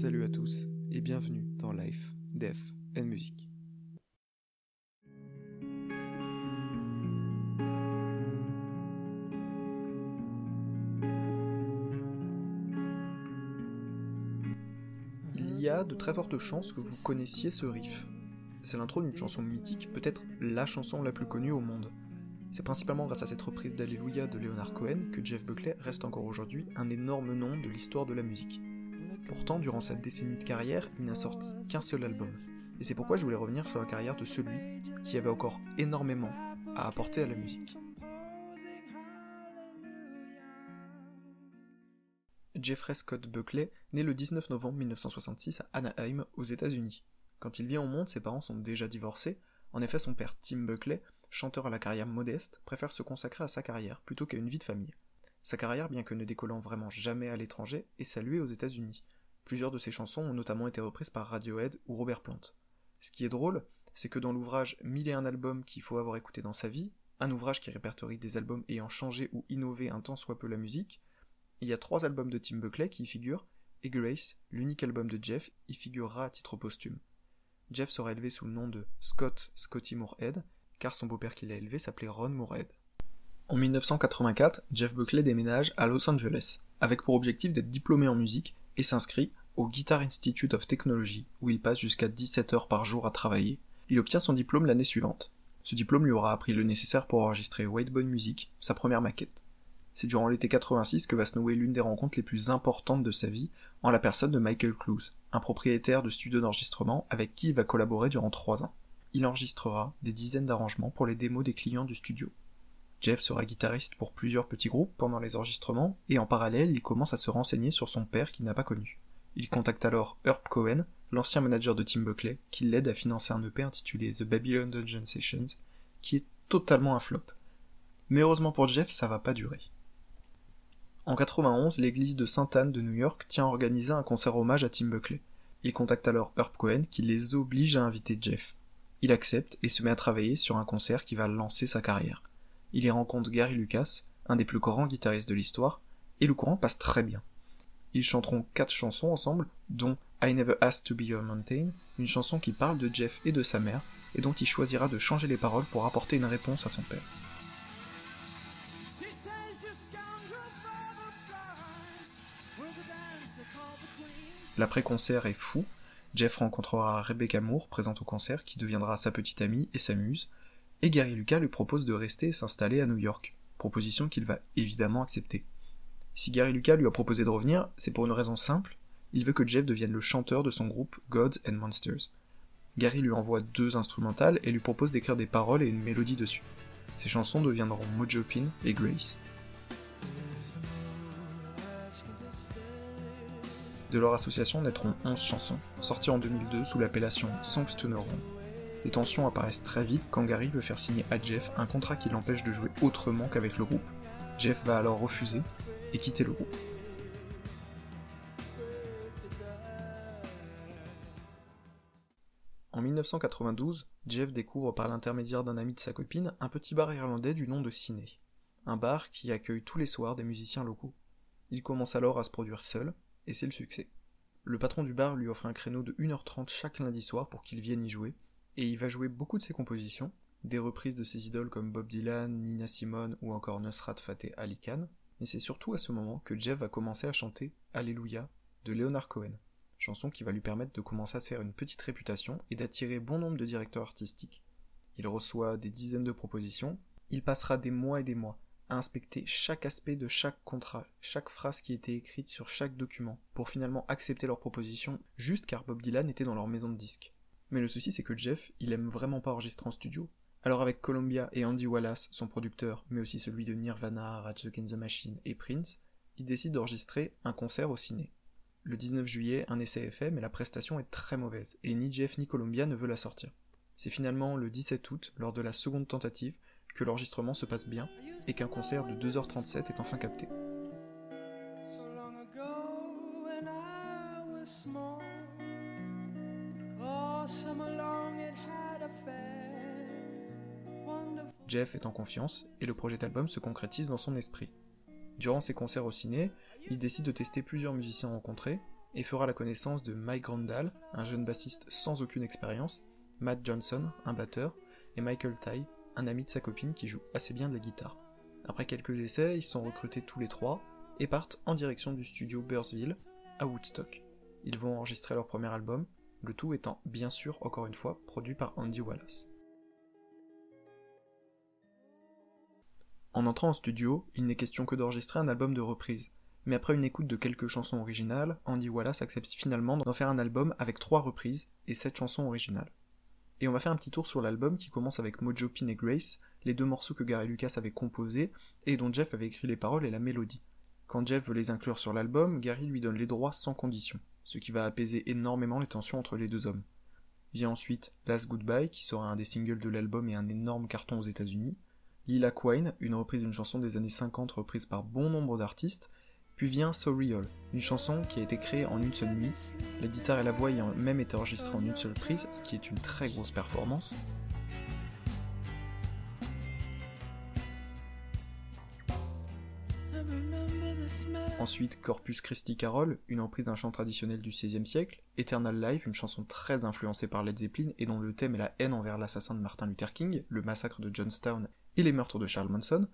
Salut à tous et bienvenue dans Life, Death and Music. Il y a de très fortes chances que vous connaissiez ce riff. C'est l'intro d'une chanson mythique, peut-être la chanson la plus connue au monde. C'est principalement grâce à cette reprise d'Alléluia de Leonard Cohen que Jeff Buckley reste encore aujourd'hui un énorme nom de l'histoire de la musique. Pourtant, durant sa décennie de carrière, il n'a sorti qu'un seul album. Et c'est pourquoi je voulais revenir sur la carrière de celui qui avait encore énormément à apporter à la musique. Jeffrey Scott Buckley naît le 19 novembre 1966 à Anaheim, aux États-Unis. Quand il vient au monde, ses parents sont déjà divorcés. En effet, son père, Tim Buckley, chanteur à la carrière modeste, préfère se consacrer à sa carrière plutôt qu'à une vie de famille. Sa carrière, bien que ne décollant vraiment jamais à l'étranger, est saluée aux États-Unis. Plusieurs de ses chansons ont notamment été reprises par Radiohead ou Robert Plant. Ce qui est drôle, c'est que dans l'ouvrage Mille et un albums qu'il faut avoir écouté dans sa vie, un ouvrage qui répertorie des albums ayant changé ou innové un tant soit peu la musique, il y a trois albums de Tim Buckley qui y figurent, et Grace, l'unique album de Jeff, y figurera à titre posthume. Jeff sera élevé sous le nom de Scott Scotty Moorhead, car son beau-père qui l'a élevé s'appelait Ron Moorhead. En 1984, Jeff Buckley déménage à Los Angeles, avec pour objectif d'être diplômé en musique et s'inscrit au Guitar Institute of Technology, où il passe jusqu'à 17 heures par jour à travailler. Il obtient son diplôme l'année suivante. Ce diplôme lui aura appris le nécessaire pour enregistrer White Music, sa première maquette. C'est durant l'été 86 que va se nouer l'une des rencontres les plus importantes de sa vie, en la personne de Michael Clouse, un propriétaire de studio d'enregistrement avec qui il va collaborer durant trois ans. Il enregistrera des dizaines d'arrangements pour les démos des clients du studio. Jeff sera guitariste pour plusieurs petits groupes pendant les enregistrements, et en parallèle, il commence à se renseigner sur son père qu'il n'a pas connu. Il contacte alors Herb Cohen, l'ancien manager de Tim Buckley, qui l'aide à financer un EP intitulé The Babylon Dungeon Sessions, qui est totalement un flop. Mais heureusement pour Jeff, ça va pas durer. En 91, l'église de Sainte-Anne de New York tient à organiser un concert hommage à Tim Buckley. Il contacte alors Herb Cohen qui les oblige à inviter Jeff. Il accepte et se met à travailler sur un concert qui va lancer sa carrière. Il y rencontre Gary Lucas, un des plus grands guitaristes de l'histoire, et le courant passe très bien. Ils chanteront quatre chansons ensemble, dont I Never Asked to Be Your Mountain, une chanson qui parle de Jeff et de sa mère, et dont il choisira de changer les paroles pour apporter une réponse à son père. L'après-concert est fou. Jeff rencontrera Rebecca Moore, présente au concert, qui deviendra sa petite amie et s'amuse, et Gary Lucas lui propose de rester et s'installer à New York, proposition qu'il va évidemment accepter. Si Gary Lucas lui a proposé de revenir, c'est pour une raison simple, il veut que Jeff devienne le chanteur de son groupe Gods and Monsters. Gary lui envoie deux instrumentales et lui propose d'écrire des paroles et une mélodie dessus. Ces chansons deviendront Mojo Pin et Grace. De leur association naîtront 11 chansons, sorties en 2002 sous l'appellation Songs to. Des tensions apparaissent très vite quand Gary veut faire signer à Jeff un contrat qui l'empêche de jouer autrement qu'avec le groupe. Jeff va alors refuser quitter le groupe. En 1992, Jeff découvre par l'intermédiaire d'un ami de sa copine un petit bar irlandais du nom de Ciné, un bar qui accueille tous les soirs des musiciens locaux. Il commence alors à se produire seul, et c'est le succès. Le patron du bar lui offre un créneau de 1h30 chaque lundi soir pour qu'il vienne y jouer, et il va jouer beaucoup de ses compositions, des reprises de ses idoles comme Bob Dylan, Nina Simone ou encore Nusrat Fateh Ali Khan, mais c'est surtout à ce moment que Jeff va commencer à chanter Alléluia de Leonard Cohen, chanson qui va lui permettre de commencer à se faire une petite réputation et d'attirer bon nombre de directeurs artistiques. Il reçoit des dizaines de propositions, il passera des mois et des mois à inspecter chaque aspect de chaque contrat, chaque phrase qui était écrite sur chaque document, pour finalement accepter leurs propositions, juste car Bob Dylan était dans leur maison de disques. Mais le souci c'est que Jeff, il aime vraiment pas enregistrer en studio. Alors avec Columbia et Andy Wallace, son producteur, mais aussi celui de Nirvana, Rage Against the Machine et Prince, il décide d'enregistrer un concert au ciné. Le 19 juillet, un essai est fait, mais la prestation est très mauvaise, et ni Jeff ni Columbia ne veut la sortir. C'est finalement le 17 août, lors de la seconde tentative, que l'enregistrement se passe bien, et qu'un concert de 2h37 est enfin capté. Jeff est en confiance et le projet d'album se concrétise dans son esprit. Durant ses concerts au ciné, il décide de tester plusieurs musiciens rencontrés et fera la connaissance de Mike Grandal, un jeune bassiste sans aucune expérience, Matt Johnson, un batteur, et Michael Ty, un ami de sa copine qui joue assez bien de la guitare. Après quelques essais, ils sont recrutés tous les trois et partent en direction du studio Bursville, à Woodstock. Ils vont enregistrer leur premier album, le tout étant bien sûr, encore une fois, produit par Andy Wallace. En entrant en studio, il n'est question que d'enregistrer un album de reprise, mais après une écoute de quelques chansons originales, Andy Wallace accepte finalement d'en faire un album avec trois reprises et sept chansons originales. Et on va faire un petit tour sur l'album qui commence avec Mojo Pin et Grace, les deux morceaux que Gary Lucas avait composés et dont Jeff avait écrit les paroles et la mélodie. Quand Jeff veut les inclure sur l'album, Gary lui donne les droits sans condition, ce qui va apaiser énormément les tensions entre les deux hommes. Vient ensuite Last Goodbye, qui sera un des singles de l'album et un énorme carton aux États-Unis, Lila Quine, une reprise d'une chanson des années 50 reprise par bon nombre d'artistes, puis vient So Real, une chanson qui a été créée en une seule nuit, la guitare et la voix ayant même été enregistrées en une seule prise, ce qui est une très grosse performance. Ensuite, Corpus Christi Carol, une reprise d'un chant traditionnel du XVIe siècle, Eternal Life, une chanson très influencée par Led Zeppelin et dont le thème est la haine envers l'assassin de Martin Luther King, le massacre de Johnstown et les meurtres de Charles Manson,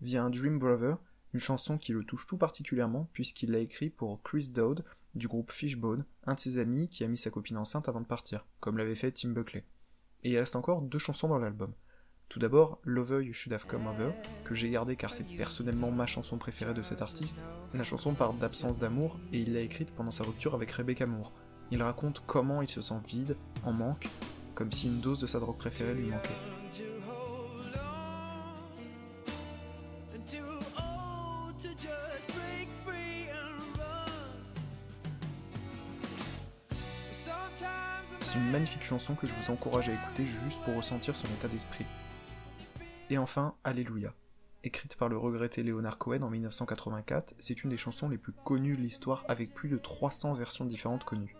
vient Dream Brother, une chanson qui le touche tout particulièrement puisqu'il l'a écrit pour Chris Dowd du groupe Fishbone, un de ses amis qui a mis sa copine enceinte avant de partir, comme l'avait fait Tim Buckley. Et il reste encore deux chansons dans l'album. Tout d'abord, Lover You Should Have Come Over, que j'ai gardé car c'est personnellement ma chanson préférée de cet artiste. La chanson parle d'absence d'amour et il l'a écrite pendant sa rupture avec Rebecca Moore. Il raconte comment il se sent vide, en manque, comme si une dose de sa drogue préférée lui manquait. Une magnifique chanson que je vous encourage à écouter juste pour ressentir son état d'esprit. Et enfin, Alléluia. Écrite par le regretté Leonard Cohen en 1984, c'est une des chansons les plus connues de l'histoire avec plus de 300 versions différentes connues.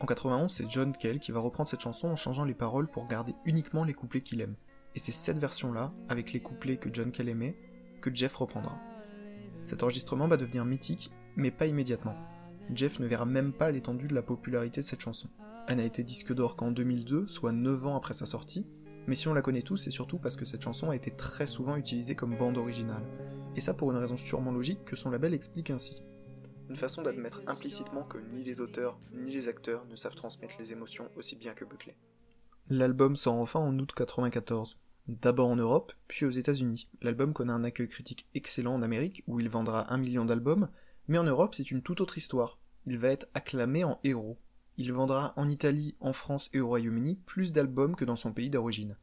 En 91, c'est John Kell qui va reprendre cette chanson en changeant les paroles pour garder uniquement les couplets qu'il aime. Et c'est cette version-là, avec les couplets que John Kell aimait, que Jeff reprendra. Cet enregistrement va devenir mythique, mais pas immédiatement. Jeff ne verra même pas l'étendue de la popularité de cette chanson. Elle n'a été disque d'or qu'en 2002, soit 9 ans après sa sortie, mais si on la connaît tous, c'est surtout parce que cette chanson a été très souvent utilisée comme bande originale. Et ça pour une raison sûrement logique que son label explique ainsi. Une façon d'admettre implicitement que ni les auteurs ni les acteurs ne savent transmettre les émotions aussi bien que Buckley. L'album sort enfin en août 94. D'abord en Europe, puis aux États-Unis. L'album connaît un accueil critique excellent en Amérique, où il vendra un million d'albums, mais en Europe c'est une toute autre histoire. Il va être acclamé en héros, il vendra en Italie, en France et au Royaume-Uni plus d'albums que dans son pays d'origine.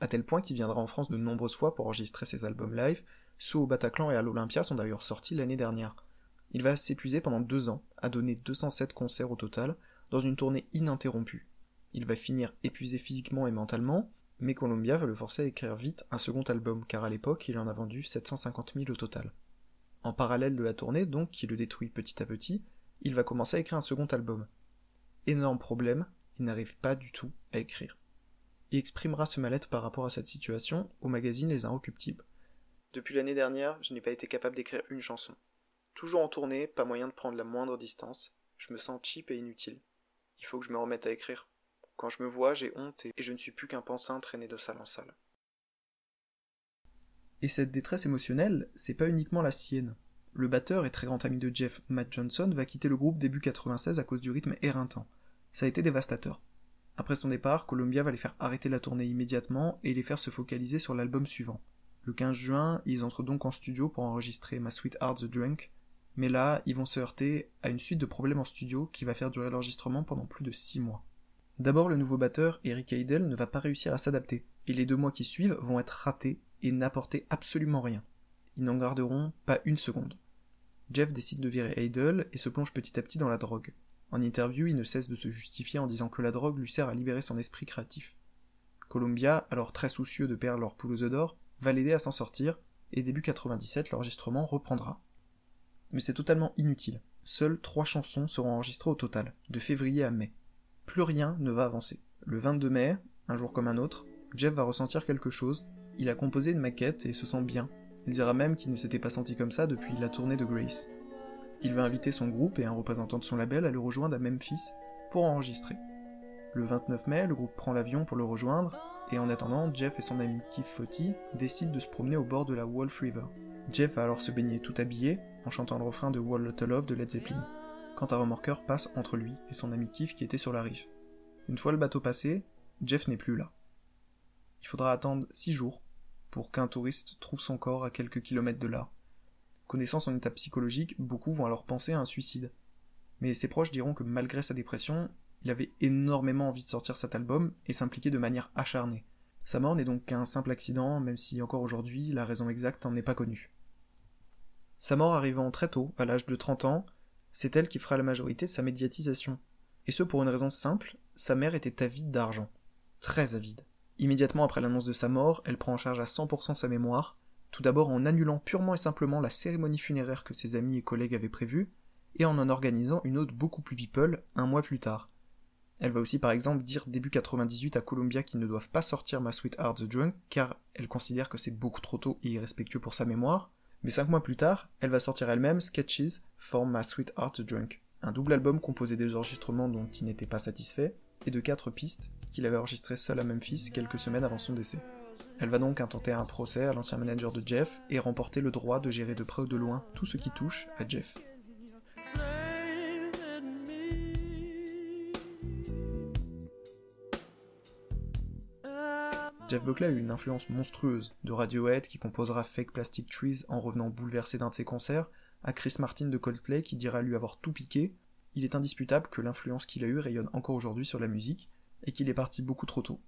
À tel point qu'il viendra en France de nombreuses fois pour enregistrer ses albums live, ceux au Bataclan et à l'Olympia sont d'ailleurs sortis l'année dernière. Il va s'épuiser pendant deux ans, à donner 207 concerts au total, dans une tournée ininterrompue. Il va finir épuisé physiquement et mentalement, mais Columbia va le forcer à écrire vite un second album, car à l'époque il en a vendu 750 000 au total. En parallèle de la tournée, donc, qui le détruit petit à petit, il va commencer à écrire un second album, énorme problème, il n'arrive pas du tout à écrire. Il exprimera ce mal-être par rapport à cette situation au magazine Les Inrecuptibles. Depuis l'année dernière, je n'ai pas été capable d'écrire une chanson. Toujours en tournée, pas moyen de prendre la moindre distance, je me sens cheap et inutile. Il faut que je me remette à écrire. Quand je me vois, j'ai honte et je ne suis plus qu'un pantin traîné de salle en salle. Et cette détresse émotionnelle, c'est pas uniquement la sienne. Le batteur et très grand ami de Jeff, Matt Johnson, va quitter le groupe début 96 à cause du rythme éreintant. Ça a été dévastateur. Après son départ, Columbia va les faire arrêter la tournée immédiatement et les faire se focaliser sur l'album suivant. Le 15 juin, ils entrent donc en studio pour enregistrer My Sweet Heart the Drunk, mais là, ils vont se heurter à une suite de problèmes en studio qui va faire durer l'enregistrement pendant plus de 6 mois. D'abord, le nouveau batteur, Eric Idle, ne va pas réussir à s'adapter, et les deux mois qui suivent vont être ratés et n'apporter absolument rien. Ils n'en garderont pas une seconde. Jeff décide de virer Idle et se plonge petit à petit dans la drogue. En interview, il ne cesse de se justifier en disant que la drogue lui sert à libérer son esprit créatif. Columbia, alors très soucieux de perdre leur poule aux œufs d'or, va l'aider à s'en sortir, et début 97, l'enregistrement reprendra. Mais c'est totalement inutile. Seules trois chansons seront enregistrées au total, de février à mai. Plus rien ne va avancer. Le 22 mai, un jour comme un autre, Jeff va ressentir quelque chose, il a composé une maquette et se sent bien. Il dira même qu'il ne s'était pas senti comme ça depuis la tournée de Grace. il va inviter son groupe et un représentant de son label à le rejoindre à Memphis pour enregistrer. Le 29 mai, le groupe prend l'avion pour le rejoindre, et en attendant, Jeff et son ami Keith Footy décident de se promener au bord de la Wolf River. Jeff va alors se baigner tout habillé, en chantant le refrain de Wall Lotta Love de Led Zeppelin, quand un remorqueur passe entre lui et son ami Keith qui était sur la rive. Une fois le bateau passé, Jeff n'est plus là. Il faudra attendre six jours pour qu'un touriste trouve son corps à quelques kilomètres de là. Connaissant son état psychologique, beaucoup vont alors penser à un suicide. Mais ses proches diront que malgré sa dépression, il avait énormément envie de sortir cet album et s'impliquer de manière acharnée. Sa mort n'est donc qu'un simple accident, même si encore aujourd'hui la raison exacte n'en est pas connue. Sa mort arrivant très tôt, à l'âge de 30 ans, c'est elle qui fera la majorité de sa médiatisation. Et ce pour une raison simple, sa mère était avide d'argent. Très avide. Immédiatement après l'annonce de sa mort, elle prend en charge à 100% sa mémoire, tout d'abord en annulant purement et simplement la cérémonie funéraire que ses amis et collègues avaient prévue, et en en organisant une autre beaucoup plus people un mois plus tard. Elle va aussi par exemple dire début 98 à Columbia qu'ils ne doivent pas sortir Ma Sweetheart the Drunk car elle considère que c'est beaucoup trop tôt et irrespectueux pour sa mémoire, mais cinq mois plus tard, elle va sortir elle-même Sketches for My Sweetheart the Drunk, un double album composé des enregistrements dont il n'était pas satisfait et de quatre pistes qu'il avait enregistrées seul à Memphis quelques semaines avant son décès. Elle va donc intenter un procès à l'ancien manager de Jeff et remporter le droit de gérer de près ou de loin tout ce qui touche à Jeff. Jeff Buckley a eu une influence monstrueuse, de Radiohead qui composera Fake Plastic Trees en revenant bouleversé d'un de ses concerts, à Chris Martin de Coldplay qui dira lui avoir tout piqué, il est indisputable que l'influence qu'il a eue rayonne encore aujourd'hui sur la musique, et qu'il est parti beaucoup trop tôt.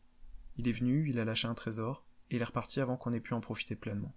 Il est venu, il a lâché un trésor, et il est reparti avant qu'on ait pu en profiter pleinement.